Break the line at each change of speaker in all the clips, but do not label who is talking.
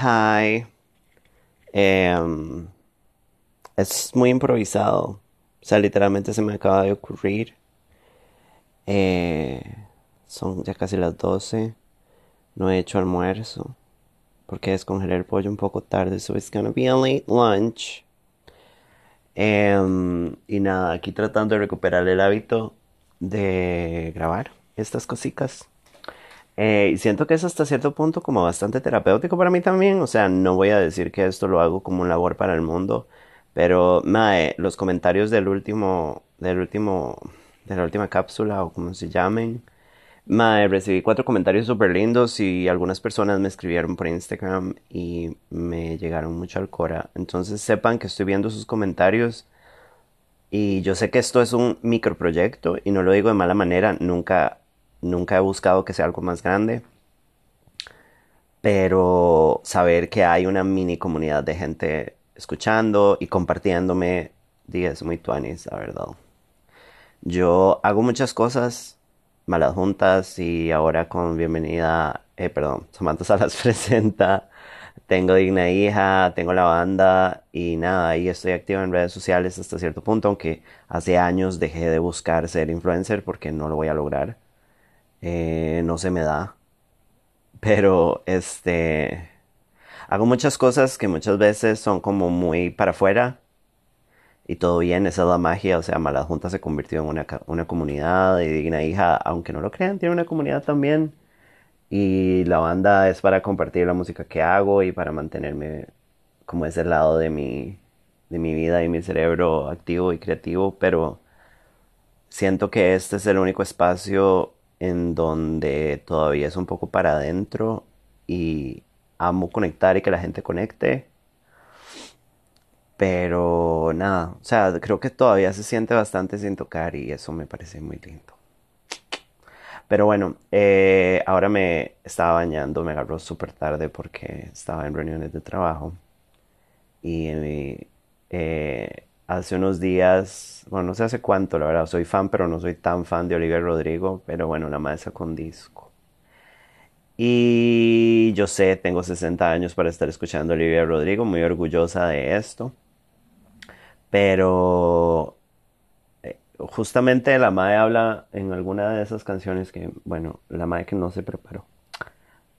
Hi. Em, es muy improvisado. O sea, literalmente se me acaba de ocurrir. Eh, son ya casi las 12. No he hecho almuerzo. Porque descongelé el pollo un poco tarde. So it's gonna be a late lunch. Em, y nada, aquí tratando de recuperar el hábito de grabar estas cositas. Eh, y siento que es hasta cierto punto como bastante terapéutico para mí también. O sea, no voy a decir que esto lo hago como un labor para el mundo. Pero, mae, los comentarios del último, del último, de la última cápsula o como se llamen. Mae, recibí cuatro comentarios súper lindos y algunas personas me escribieron por Instagram y me llegaron mucho al cora. Entonces sepan que estoy viendo sus comentarios y yo sé que esto es un microproyecto y no lo digo de mala manera. Nunca Nunca he buscado que sea algo más grande, pero saber que hay una mini comunidad de gente escuchando y compartiéndome, es muy tuanis, la verdad. Yo hago muchas cosas malas juntas y ahora con bienvenida, eh, perdón, Samantha Salas presenta, tengo Digna Hija, tengo la banda y nada, ahí estoy activo en redes sociales hasta cierto punto, aunque hace años dejé de buscar ser influencer porque no lo voy a lograr. Eh, no se me da. Pero este hago muchas cosas que muchas veces son como muy para afuera y todo bien, esa es la magia, o sea, Mala Junta se convirtió en una, una comunidad y Digna Hija, aunque no lo crean, tiene una comunidad también y la banda es para compartir la música que hago y para mantenerme como ese lado de mi, de mi vida y mi cerebro activo y creativo, pero siento que este es el único espacio en donde todavía es un poco para adentro y amo conectar y que la gente conecte. Pero nada, o sea, creo que todavía se siente bastante sin tocar y eso me parece muy lindo. Pero bueno, eh, ahora me estaba bañando, me agarró súper tarde porque estaba en reuniones de trabajo. Y eh, hace unos días, bueno, no sé hace cuánto, la verdad, soy fan, pero no soy tan fan de Olivia Rodrigo, pero bueno, la madre con disco. Y yo sé, tengo 60 años para estar escuchando a Rodrigo, muy orgullosa de esto. Pero eh, justamente la madre habla en alguna de esas canciones que, bueno, la madre que no se preparó.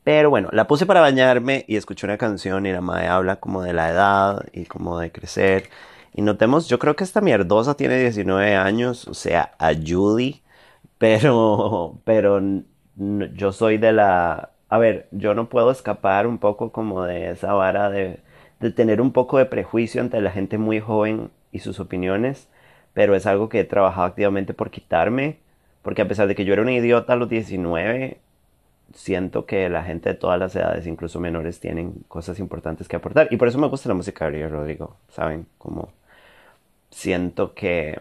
Pero bueno, la puse para bañarme y escuché una canción y la madre habla como de la edad y como de crecer y notemos, yo creo que esta mierdosa tiene 19 años, o sea, a Judy, pero, pero yo soy de la... A ver, yo no puedo escapar un poco como de esa vara de, de tener un poco de prejuicio ante la gente muy joven y sus opiniones, pero es algo que he trabajado activamente por quitarme, porque a pesar de que yo era un idiota a los 19, siento que la gente de todas las edades, incluso menores, tienen cosas importantes que aportar. Y por eso me gusta la música de Rodrigo, ¿saben? Como siento que...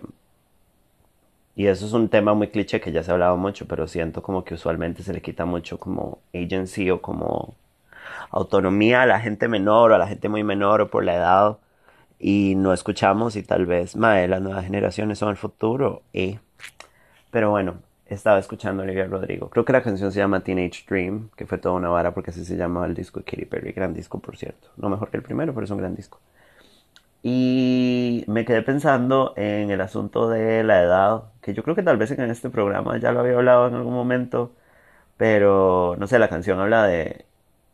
Y eso es un tema muy cliché que ya se ha hablado mucho, pero siento como que usualmente se le quita mucho como agency o como autonomía a la gente menor o a la gente muy menor o por la edad y no escuchamos y tal vez, madre, las nuevas generaciones son el futuro y... Pero bueno, estaba escuchando a Olivia Rodrigo. Creo que la canción se llama Teenage Dream, que fue toda una vara porque así se llama el disco de Katy Perry. Gran disco, por cierto. No mejor que el primero, pero es un gran disco. Y me quedé pensando en el asunto de la edad, que yo creo que tal vez en este programa ya lo había hablado en algún momento, pero no sé, la canción habla de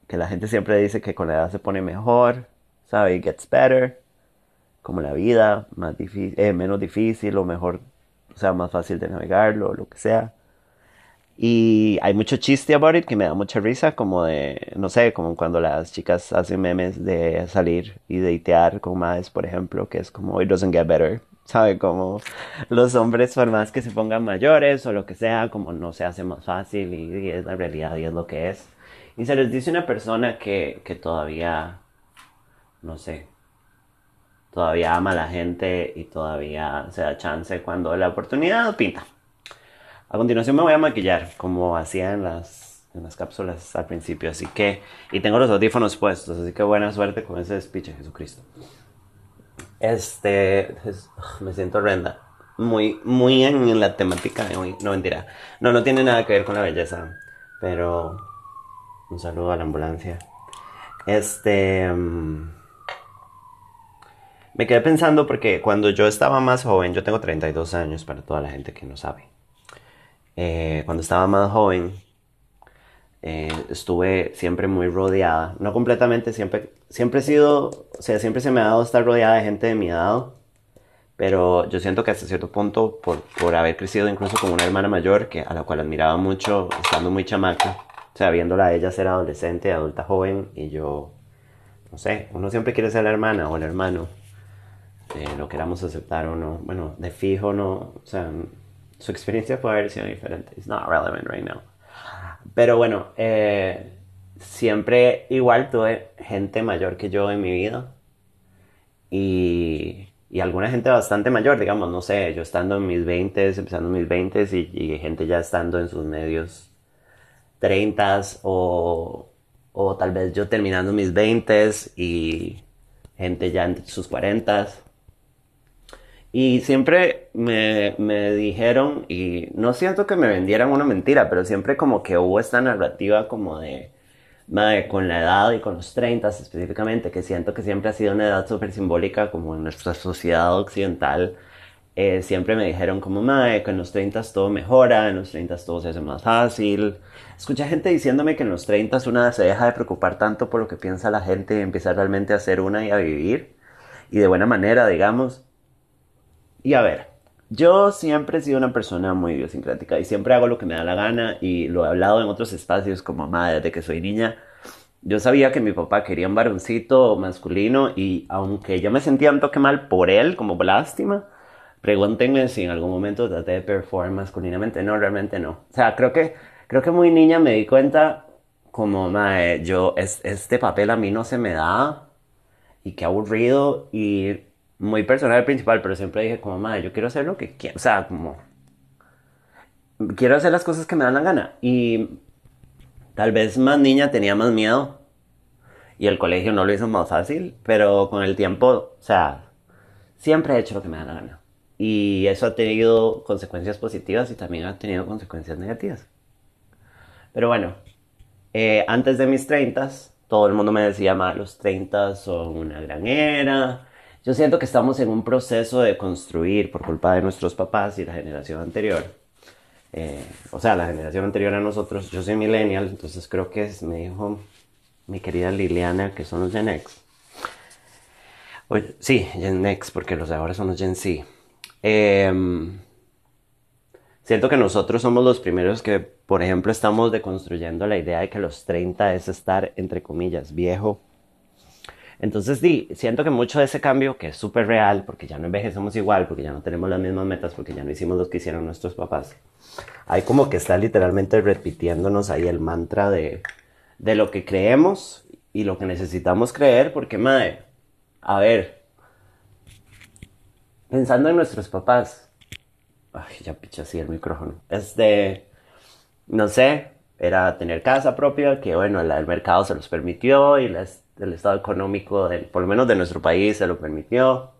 que la gente siempre dice que con la edad se pone mejor, ¿sabe? Gets better, como la vida, más difícil, eh, menos difícil o mejor, o sea, más fácil de navegarlo, o lo que sea. Y hay mucho chiste about it que me da mucha risa, como de, no sé, como cuando las chicas hacen memes de salir y datear con más, por ejemplo, que es como, it doesn't get better, ¿sabe? Como los hombres, por más que se pongan mayores o lo que sea, como no se hace más fácil y, es la realidad y es lo que es. Y se les dice una persona que, que todavía, no sé, todavía ama a la gente y todavía se da chance cuando la oportunidad pinta. A continuación me voy a maquillar, como hacía en las, las cápsulas al principio, así que... Y tengo los audífonos puestos, así que buena suerte con ese speech Jesucristo. Este... me siento horrenda. Muy, muy en la temática de hoy. No, mentira. No, no tiene nada que ver con la belleza. Pero... Un saludo a la ambulancia. Este... mm, me quedé pensando porque cuando yo estaba más joven, yo tengo 32 años para toda la gente que no sabe. Eh, cuando estaba más joven, eh, estuve siempre muy rodeada, no completamente, siempre, siempre he sido, o sea, siempre se me ha dado estar rodeada de gente de mi edad, pero yo siento que hasta cierto punto, por, por haber crecido incluso con una hermana mayor, que, a la cual admiraba mucho, estando muy chamaca, o sea, viéndola a ella ser adolescente, adulta joven, y yo, no sé, uno siempre quiere ser la hermana o el hermano, eh, lo queramos aceptar o no, bueno, de fijo no, o sea, su experiencia puede haber sido diferente, it's not relevant right now. Pero bueno, eh, siempre igual tuve gente mayor que yo en mi vida. Y, y alguna gente bastante mayor, digamos, no sé, yo estando en mis 20 empezando mis 20 y, y gente ya estando en sus medios 30 o, o tal vez yo terminando mis 20 y gente ya en sus 40 y siempre me, me dijeron, y no siento que me vendieran una mentira, pero siempre como que hubo esta narrativa como de, madre, con la edad y con los 30 específicamente, que siento que siempre ha sido una edad súper simbólica como en nuestra sociedad occidental. eh, siempre me dijeron como, madre, que en los 30 todo mejora, en los 30 todo se hace más fácil. Escuché gente diciéndome que en los 30 una se deja de preocupar tanto por lo que piensa la gente y empieza realmente a ser una y a vivir. Y de buena manera, digamos. Y a ver, yo siempre he sido una persona muy idiosincrática y siempre hago lo que me da la gana y lo he hablado en otros espacios como mamá desde que soy niña. Yo sabía que mi papá quería un varoncito masculino y aunque yo me sentía un toque mal por él, como lástima, pregúntenme si en algún momento traté de performar masculinamente. No, realmente no. O sea, creo que, creo que muy niña me di cuenta como, mae, yo, es, este papel a mí no se me da y qué aburrido y muy personal principal, pero siempre dije como, madre, yo quiero hacer lo que quiero, o sea, como, quiero hacer las cosas que me dan la gana. Y tal vez más niña tenía más miedo y el colegio no lo hizo más fácil, pero con el tiempo, o sea, siempre he hecho lo que me da la gana. Y eso ha tenido consecuencias positivas y también ha tenido consecuencias negativas. Pero bueno, eh, antes de mis 30, todo el mundo me decía, ma, los 30 son una gran era. Yo siento que estamos en un proceso de construir por culpa de nuestros papás y la generación anterior. Eh, o sea, la generación anterior a nosotros, yo soy millennial, entonces creo que es- me dijo mi querida Liliana que son los Gen X. Sí, Gen X, porque los de ahora son los Gen Z. Em, Siento que nosotros somos los primeros que, por ejemplo, estamos deconstruyendo la idea de que los 30 es estar, entre comillas, viejo. Entonces, sí, siento que mucho de ese cambio, que es súper real, porque ya no envejecemos igual, porque ya no tenemos las mismas metas, porque ya no hicimos lo que hicieron nuestros papás, hay como que está literalmente repitiéndonos ahí el mantra de, de lo que creemos y lo que necesitamos creer, porque, madre, a ver, pensando en nuestros papás, Ay, ya piché así el micrófono. Este, no sé, era tener casa propia, que bueno, la- el mercado se los permitió y las- el estado económico, del, por lo menos de nuestro país, se lo permitió.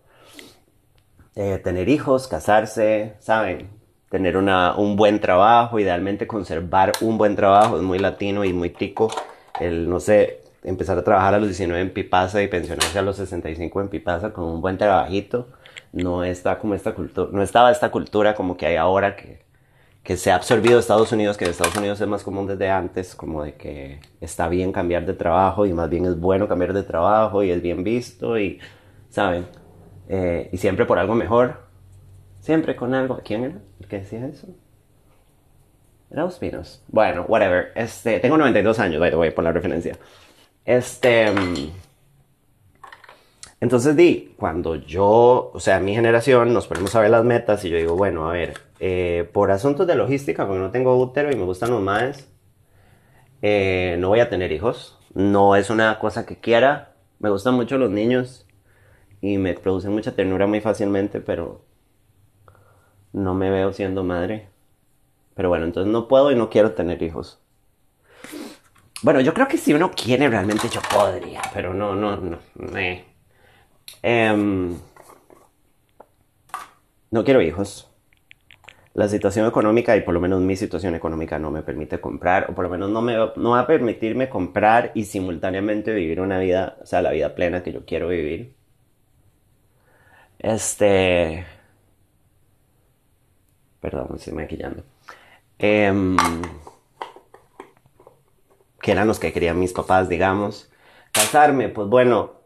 Eh, tener hijos, casarse, ¿saben? Tener una, un buen trabajo, idealmente conservar un buen trabajo, es muy latino y muy tico. El, no sé, empezar a trabajar a los 19 en Pipasa y pensionarse a los 65 en Pipasa con un buen trabajito. No está como esta cultura, no estaba esta cultura como que hay ahora que, que se ha absorbido Estados Unidos, que en Estados Unidos es más común desde antes, como de que está bien cambiar de trabajo y más bien es bueno cambiar de trabajo y es bien visto y, ¿saben? Eh, y siempre por algo mejor, siempre con algo. ¿Quién era el que decía eso? Era Ospinos. Bueno, whatever. Este, tengo 92 años, by the way, por la referencia. Este. mm, Entonces di, cuando yo, o sea, mi generación, nos ponemos a ver las metas y yo digo, bueno, a ver, eh, por asuntos de logística, porque no tengo útero y me gustan los maes, eh, no voy a tener hijos. No es una cosa que quiera. Me gustan mucho los niños y me producen mucha ternura muy fácilmente, pero no me veo siendo madre. Pero bueno, entonces no puedo y no quiero tener hijos. Bueno, yo creo que si uno quiere realmente yo podría, pero no, no, no. eh. Em, no quiero hijos. la situación económica y por lo menos mi situación económica no me permite comprar o por lo menos no me no va a permitirme comprar y simultáneamente vivir una vida, o sea, la vida plena que yo quiero vivir. Este Perdón, me estoy maquillando. Em, que eran los que querían mis papás, digamos. Casarme, pues bueno,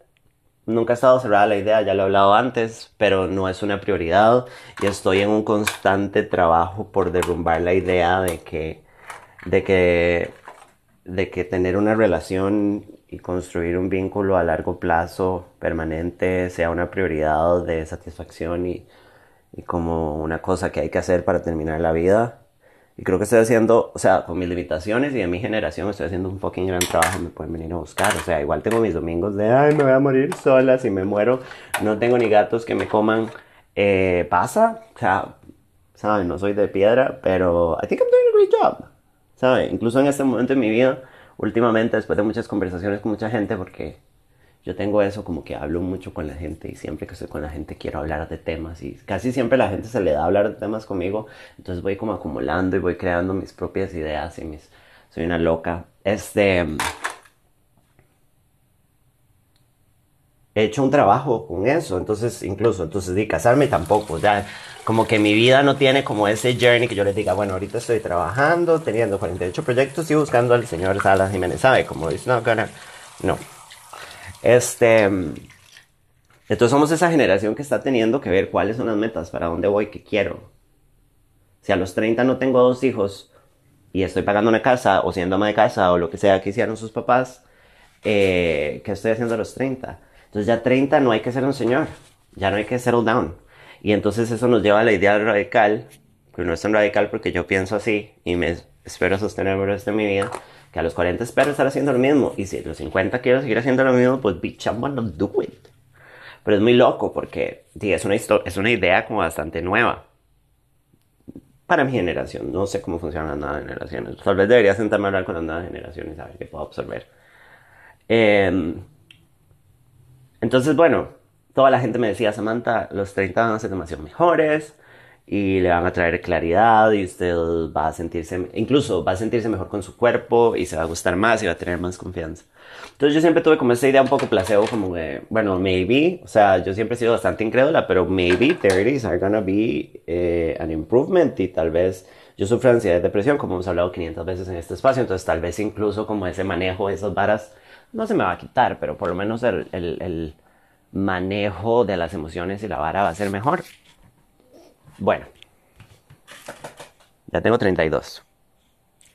nunca ha estado cerrada la idea, ya lo he hablado antes, pero no es una prioridad y estoy en un constante trabajo por derrumbar la idea de que, de que, de que tener una relación y construir un vínculo a largo plazo permanente sea una prioridad de satisfacción y, y como una cosa que hay que hacer para terminar la vida. Y creo que estoy haciendo, o sea, con mis limitaciones y de mi generación estoy haciendo un fucking gran trabajo, me pueden venir a buscar. O sea, igual tengo mis domingos de, ay, me voy a morir sola si me muero, no tengo ni gatos que me coman. Eh, pasa, o sea, ¿saben? No soy de piedra, pero I think I'm doing a great job. ¿Saben? Incluso en este momento de mi vida, últimamente, después de muchas conversaciones con mucha gente, porque yo tengo eso como que hablo mucho con la gente y siempre que estoy con la gente quiero hablar de temas y casi siempre la gente se le da hablar de temas conmigo, entonces voy como acumulando y voy creando mis propias ideas y mis... Soy una loca. Este... He hecho un trabajo con eso, entonces incluso, entonces de casarme tampoco, ya como que mi vida no tiene como ese journey que yo les diga, bueno, ahorita estoy trabajando, teniendo 48 proyectos y buscando al señor Salas Jiménez, ¿sabe? Como dice, no, no, este, entonces somos esa generación que está teniendo que ver cuáles son las metas, para dónde voy, qué quiero. Si a los 30 no tengo dos hijos y estoy pagando una casa o siendo ama de casa o lo que sea que hicieron sus papás, eh, ¿qué estoy haciendo a los 30? Entonces ya 30 no hay que ser un señor, ya no hay que settle down. Y entonces eso nos lleva a la idea radical, que no es tan radical porque yo pienso así y me espero sostener el mi vida, que a los 40 espero estar haciendo lo mismo. Y si a los 50 quiero seguir haciendo lo mismo, pues bitch, I'm gonna do it. Pero es muy loco porque es, una es una idea como bastante nueva. Para mi generación. No sé cómo funcionan las nuevas generaciones. Tal vez debería sentarme a hablar con las nuevas generaciones a ver qué puedo absorber. Em, entonces, bueno, toda la gente me decía, Samantha, los 30 van a ser demasiado mejores y le van a traer claridad y usted va a sentirse, incluso va a sentirse mejor con su cuerpo y se va a gustar más y va a tener más confianza. Entonces yo siempre tuve como esa idea un poco placebo, como de, bueno, maybe, o sea, yo siempre he sido bastante incrédula, pero maybe 30s are gonna be eh, an improvement y tal vez yo sufro ansiedad y depresión, como hemos hablado 500 veces en este espacio, entonces tal vez incluso como ese manejo esas varas no se me va a quitar, pero por lo menos el, el, el manejo de las emociones y la vara va a ser mejor. Bueno, ya tengo 32.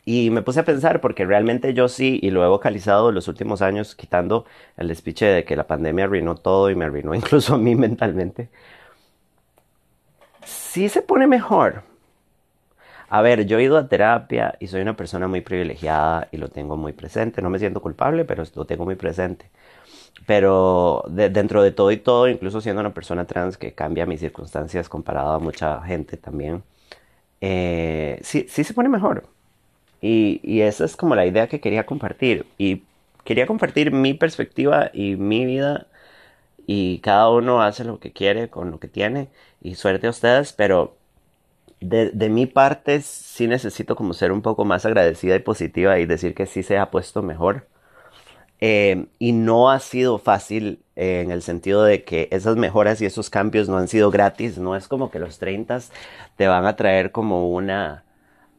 Y me puse a pensar porque realmente yo sí, y lo he vocalizado los últimos años, quitando el despiche de que la pandemia arruinó todo y me arruinó incluso a mí mentalmente. Sí se pone mejor. A ver, yo he ido a terapia y soy una persona muy privilegiada y lo tengo muy presente. No me siento culpable, pero lo tengo muy presente. Pero dentro de todo y todo, incluso siendo una persona trans que cambia mis circunstancias comparado a mucha gente también, eh, sí, sí se pone mejor. Y, y esa es como la idea que quería compartir. Y quería compartir mi perspectiva y mi vida. Y cada uno hace lo que quiere con lo que tiene. Y suerte a ustedes, pero de, de, mi parte sí necesito como ser un poco más agradecida y positiva y decir que sí se ha puesto mejor. Eh, y no ha sido fácil eh, en el sentido de que esas mejoras y esos cambios no han sido gratis. No es como que los 30 te van a traer como una,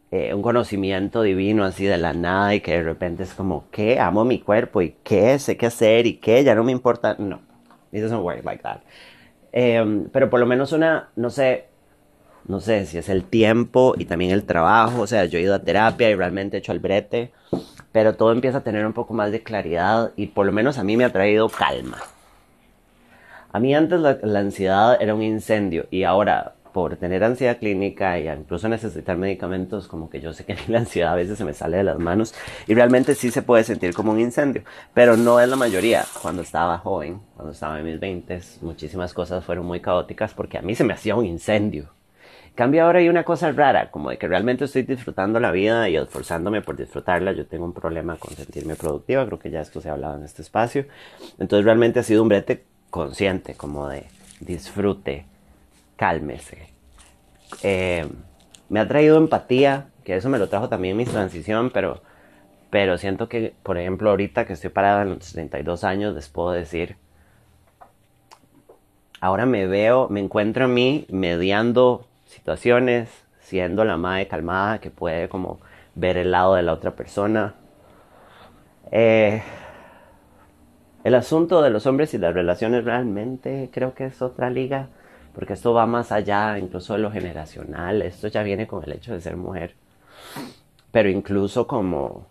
eh, un conocimiento divino así de la nada y que de repente es como, ¿qué? Amo mi cuerpo y ¿qué? Sé qué hacer y ¿qué? Ya no me importa. No, it doesn't work like that. Em, pero por lo menos una, no sé, no sé si es el tiempo y también el trabajo. O sea, yo he ido a terapia y realmente he hecho el brete pero todo empieza a tener un poco más de claridad y por lo menos a mí me ha traído calma. A mí antes la, ansiedad era un incendio y ahora por tener ansiedad clínica e incluso necesitar medicamentos, como que yo sé que la ansiedad a veces se me sale de las manos y realmente sí se puede sentir como un incendio, pero no es la mayoría. Cuando estaba joven, cuando estaba en mis 20, muchísimas cosas fueron muy caóticas porque a mí se me hacía un incendio cambio ahora hay una cosa rara, como de que realmente estoy disfrutando la vida y esforzándome por disfrutarla. Yo tengo un problema con sentirme productiva, creo que ya esto se ha hablado en este espacio. Entonces realmente ha sido un brete consciente, como de disfrute, cálmese. Eh, me ha traído empatía, que eso me lo trajo también mi transición, pero, pero siento que, por ejemplo, ahorita que estoy parada en los 32 años, les puedo decir, ahora me veo, me encuentro en mí mediando situaciones, siendo la madre calmada que puede como ver el lado de la otra persona. Eh, el asunto de los hombres y las relaciones realmente creo que es otra liga, porque esto va más allá incluso de lo generacional, esto ya viene con el hecho de ser mujer, pero incluso como...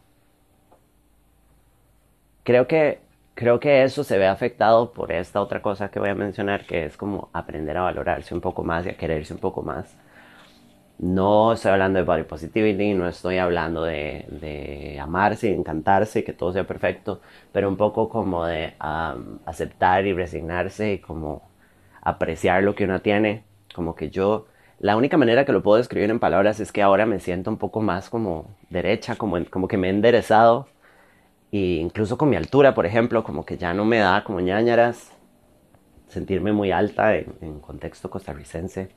Creo que, creo que eso se ve afectado por esta otra cosa que voy a mencionar, que es como aprender a valorarse un poco más y a quererse un poco más no estoy hablando de body positivity, no estoy hablando de, de amarse encantarse, que todo sea perfecto, pero un poco como de aceptar y resignarse y como apreciar lo que uno tiene. Como que yo, la única manera que lo puedo describir en palabras es que ahora me siento un poco más como derecha, como, como que me he enderezado. E incluso con mi altura, por ejemplo, como que ya no me da como ñañaras sentirme muy alta en, en contexto costarricense.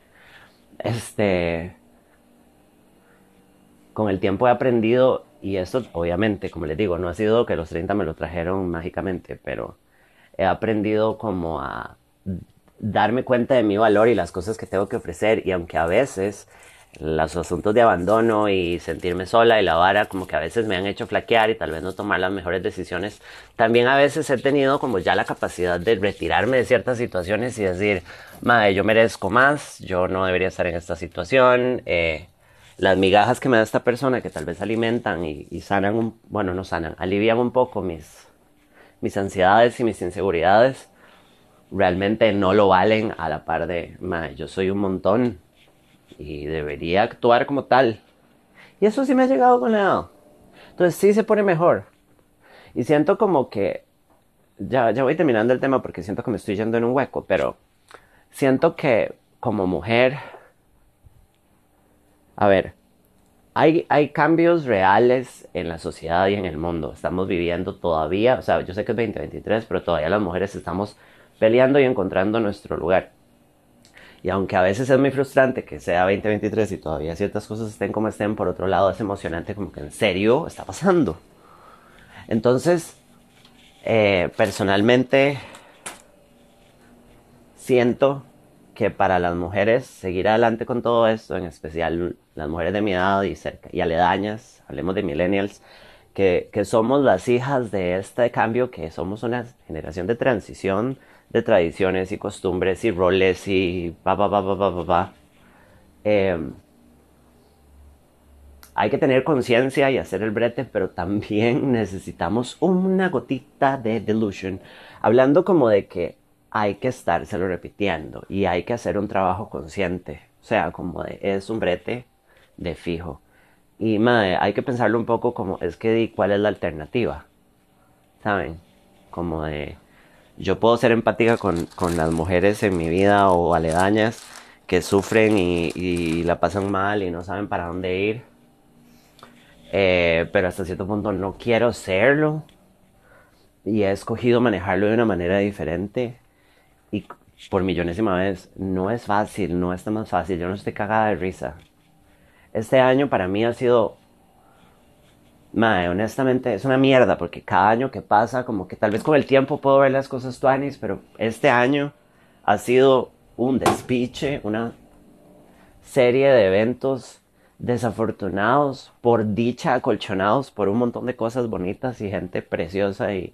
Este, con el tiempo he aprendido, y esto obviamente, como les digo, no ha sido que los 30 me lo trajeron mágicamente, pero he aprendido como a darme cuenta de mi valor y las cosas que tengo que ofrecer, y aunque a veces los asuntos de abandono y sentirme sola y la vara como que a veces me han hecho flaquear y tal vez no tomar las mejores decisiones. También a veces he tenido como ya la capacidad de retirarme de ciertas situaciones y decir, madre, yo merezco más, yo no debería estar en esta situación, eh, las migajas que me da esta persona que tal vez alimentan y, sanan, un, bueno, no sanan, alivian un poco mis, mis ansiedades y mis inseguridades, realmente no lo valen a la par de, yo soy un montón y debería actuar como tal. Y eso sí me ha llegado con la edad. Entonces sí se pone mejor. Y siento como que, ya, ya voy terminando el tema porque siento que me estoy yendo en un hueco, pero siento que como mujer a ver, hay, hay, cambios reales en la sociedad y en el mundo. Estamos viviendo todavía, o sea, yo sé que es 2023, pero todavía las mujeres estamos peleando y encontrando nuestro lugar. Y aunque a veces es muy frustrante que sea 2023 y todavía ciertas cosas estén como estén, por otro lado es emocionante como que en serio está pasando. Entonces, eh, personalmente siento que para las mujeres seguir adelante con todo esto, en especial las mujeres de mi edad y, cerca, y aledañas, hablemos de millennials, que, que, somos las hijas de este cambio, que somos una generación de transición de tradiciones y costumbres y roles y va, va, va, va, va, va, va. Em, hay que tener conciencia y hacer el brete, pero también necesitamos una gotita de delusion. Hablando como de que hay que estárselo repitiendo y hay que hacer un trabajo consciente. O sea, como de, es un brete de fijo. Y madre, hay que pensarlo un poco como es que cuál es la alternativa. ¿Saben? Como de yo puedo ser empática con, con las mujeres en mi vida o aledañas que sufren y, y, la pasan mal y no saben para dónde ir. Eh, pero hasta cierto punto no quiero serlo. Y he escogido manejarlo de una manera diferente y por millonésima vez, no es fácil, no está más fácil, yo no estoy cagada de risa. Este año para mí ha sido, honestamente es una mierda, porque cada año que pasa, como que tal vez con el tiempo puedo ver las cosas tuanis, pero este año ha sido un despiche, una serie de eventos desafortunados, por dicha acolchonados por un montón de cosas bonitas y gente preciosa y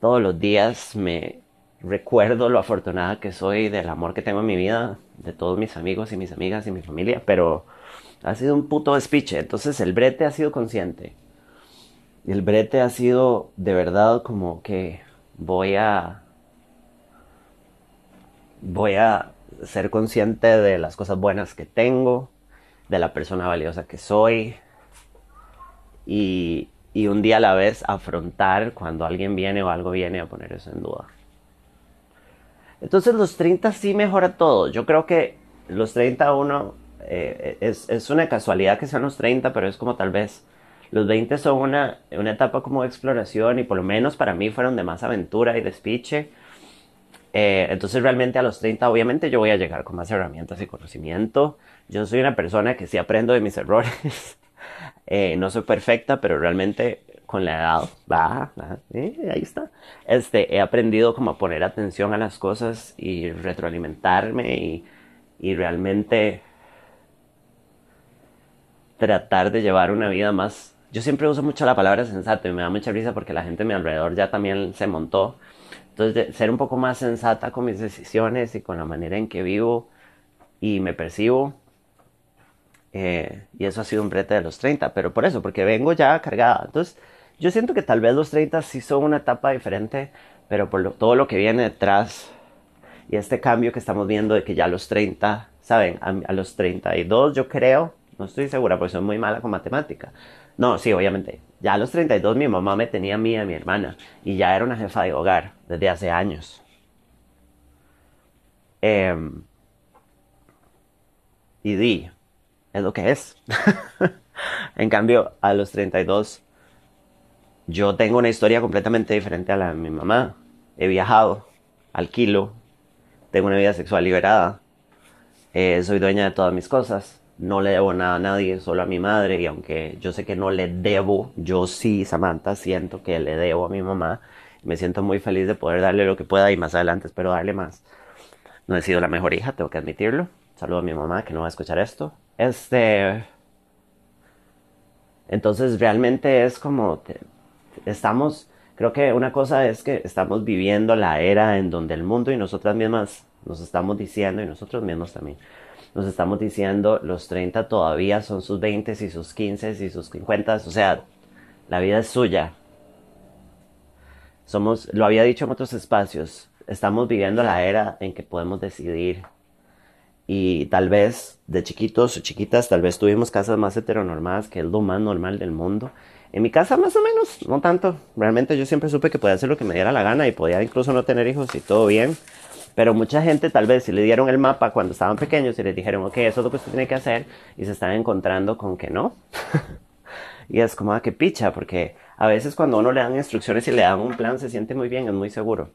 todos los días me recuerdo lo afortunada que soy del amor que tengo en mi vida, de todos mis amigos y mis amigas y mi familia, pero ha sido un puto despiche. Entonces el brete ha sido consciente. El brete ha sido de verdad como que voy a voy a ser consciente de las cosas buenas que tengo, de la persona valiosa que soy y, y un día a la vez afrontar cuando alguien viene o algo viene a poner eso en duda. Entonces los 30 sí mejora todo. Yo creo que los 30 uno eh, es, es, una casualidad que sean los 30, pero es como tal vez los 20 son una, una etapa como de exploración y por lo menos para mí fueron de más aventura y despiche. Eh, entonces realmente a los 30 obviamente yo voy a llegar con más herramientas y conocimiento. Yo soy una persona que sí aprendo de mis errores. Eh, no soy perfecta, pero realmente con la edad, va, eh, ahí está. Este, he aprendido como a poner atención a las cosas y retroalimentarme y, y realmente tratar de llevar una vida más... Yo siempre uso mucho la palabra sensato y me da mucha risa porque la gente a mi alrededor ya también se montó. Entonces, ser un poco más sensata con mis decisiones y con la manera en que vivo y me percibo. Eh, y eso ha sido un brete de los 30, pero por eso, porque vengo ya cargada. Entonces, yo siento que tal vez los 30 sí son una etapa diferente, pero por todo lo que viene detrás y este cambio que estamos viendo de que ya los 30, ¿saben? A, a los 32 yo creo no estoy segura porque soy muy mala con matemática. No, sí, obviamente. Ya a los 32 mi mamá me tenía a mí y a mi hermana. Y ya era una jefa de hogar desde hace años. Em, y di, es lo que es. en cambio, a los 32 yo tengo una historia completamente diferente a la de mi mamá. He viajado, alquilo, tengo una vida sexual liberada, eh, soy dueña de todas mis cosas, no le debo nada a nadie, solo a mi madre, y aunque yo sé que no le debo, yo sí, Samantha, siento que le debo a mi mamá. Me siento muy feliz de poder darle lo que pueda y más adelante espero darle más. No he sido la mejor hija, tengo que admitirlo. Saludo a mi mamá que no va a escuchar esto. Este. Entonces realmente es como. Estamos. Creo que una cosa es que estamos viviendo la era en donde el mundo y nosotras mismas nos estamos diciendo, y nosotros mismos también, nos estamos diciendo los 30 todavía son sus 20 y sus 15 y sus 50, o sea, la vida es suya. Somos, lo había dicho en otros espacios, estamos viviendo la era en que podemos decidir y tal vez de chiquitos o chiquitas, tal vez tuvimos casas más heteronormadas, que es lo más normal del mundo. En mi casa más o menos, no tanto. Realmente yo siempre supe que podía hacer lo que me diera la gana y podía incluso no tener hijos y todo bien. Pero mucha gente tal vez si le dieron el mapa cuando estaban pequeños y les dijeron, ok, eso es lo que usted tiene que hacer y se están encontrando con que no. y es como, ah, qué picha, porque a veces cuando uno le dan instrucciones y le dan un plan se siente muy bien, es muy seguro.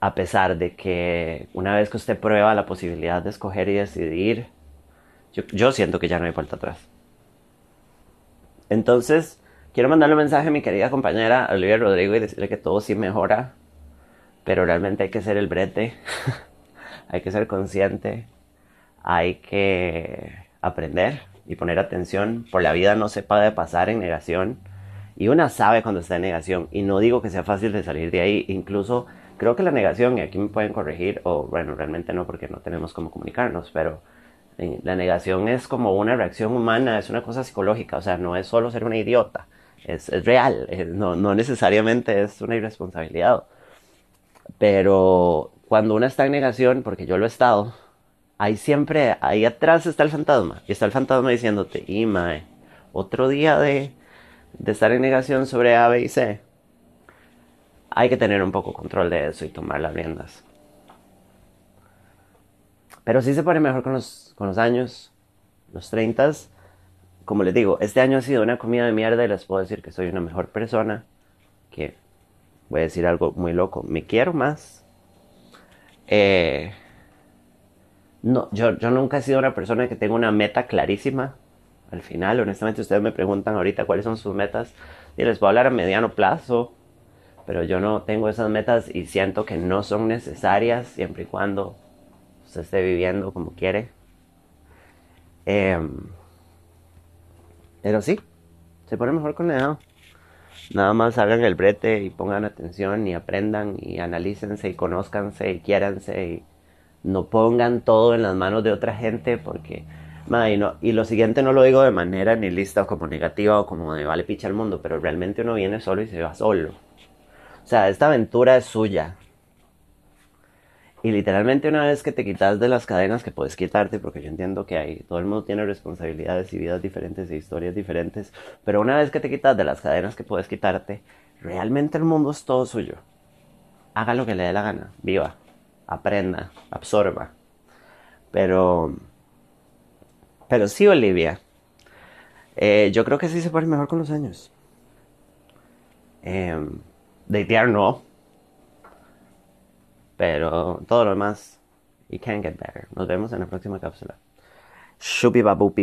A pesar de que una vez que usted prueba la posibilidad de escoger y decidir, yo, siento que ya no hay vuelta atrás. Entonces, quiero mandarle un mensaje a mi querida compañera Olivia Rodrigo y decirle que todo sí mejora pero realmente hay que ser el brete, hay que ser consciente, hay que aprender y poner atención. Por la vida no se puede pasar en negación y una sabe cuando está en negación y no digo que sea fácil de salir de ahí, incluso creo que la negación, y aquí me pueden corregir, o bueno, realmente no porque no tenemos cómo comunicarnos, pero eh, la negación es como una reacción humana, es una cosa psicológica, o sea, no es solo ser una idiota, es, real, no necesariamente es una irresponsabilidad. Pero cuando uno está en negación, porque yo lo he estado, ahí siempre, ahí atrás está el fantasma. Y está el fantasma diciéndote, y mae, otro día de, de estar en negación sobre A, B y C. Hay que tener un poco control de eso y tomar las riendas. Pero sí se pone mejor con los, con los años, los 30. Como les digo, este año ha sido una comida de mierda y les puedo decir que soy una mejor persona, que voy a decir algo muy loco, me quiero más. Eh, no, yo, yo nunca he sido una persona que tenga una meta clarísima. Al final, honestamente, ustedes me preguntan ahorita cuáles son sus metas y les voy a hablar a mediano plazo, pero yo no tengo esas metas y siento que no son necesarias siempre y cuando se esté viviendo como quiere. Em, pero sí, se pone mejor con la edad. Nada más hagan el brete y pongan atención y aprendan y analícense y conózcanse y quiéranse y no pongan todo en las manos de otra gente porque, y, y lo siguiente no lo digo de manera ni lista o como negativa o como de vale picha al mundo, pero realmente uno viene solo y se va solo. O sea, esta aventura es suya. Y literalmente una vez que te quitas de las cadenas que puedes quitarte, porque yo entiendo que hay, todo el mundo tiene responsabilidades y vidas diferentes e historias diferentes, pero una vez que te quitas de las cadenas que puedes quitarte, realmente el mundo es todo suyo. Haga lo que le dé la gana, viva, aprenda, absorba. Pero, pero sí, Olivia, eh, yo creo que sí se pone mejor con los años. Eh, datear no, Pero todo lo demás, it can get better. Nos vemos en la próxima cápsula. Pip babu.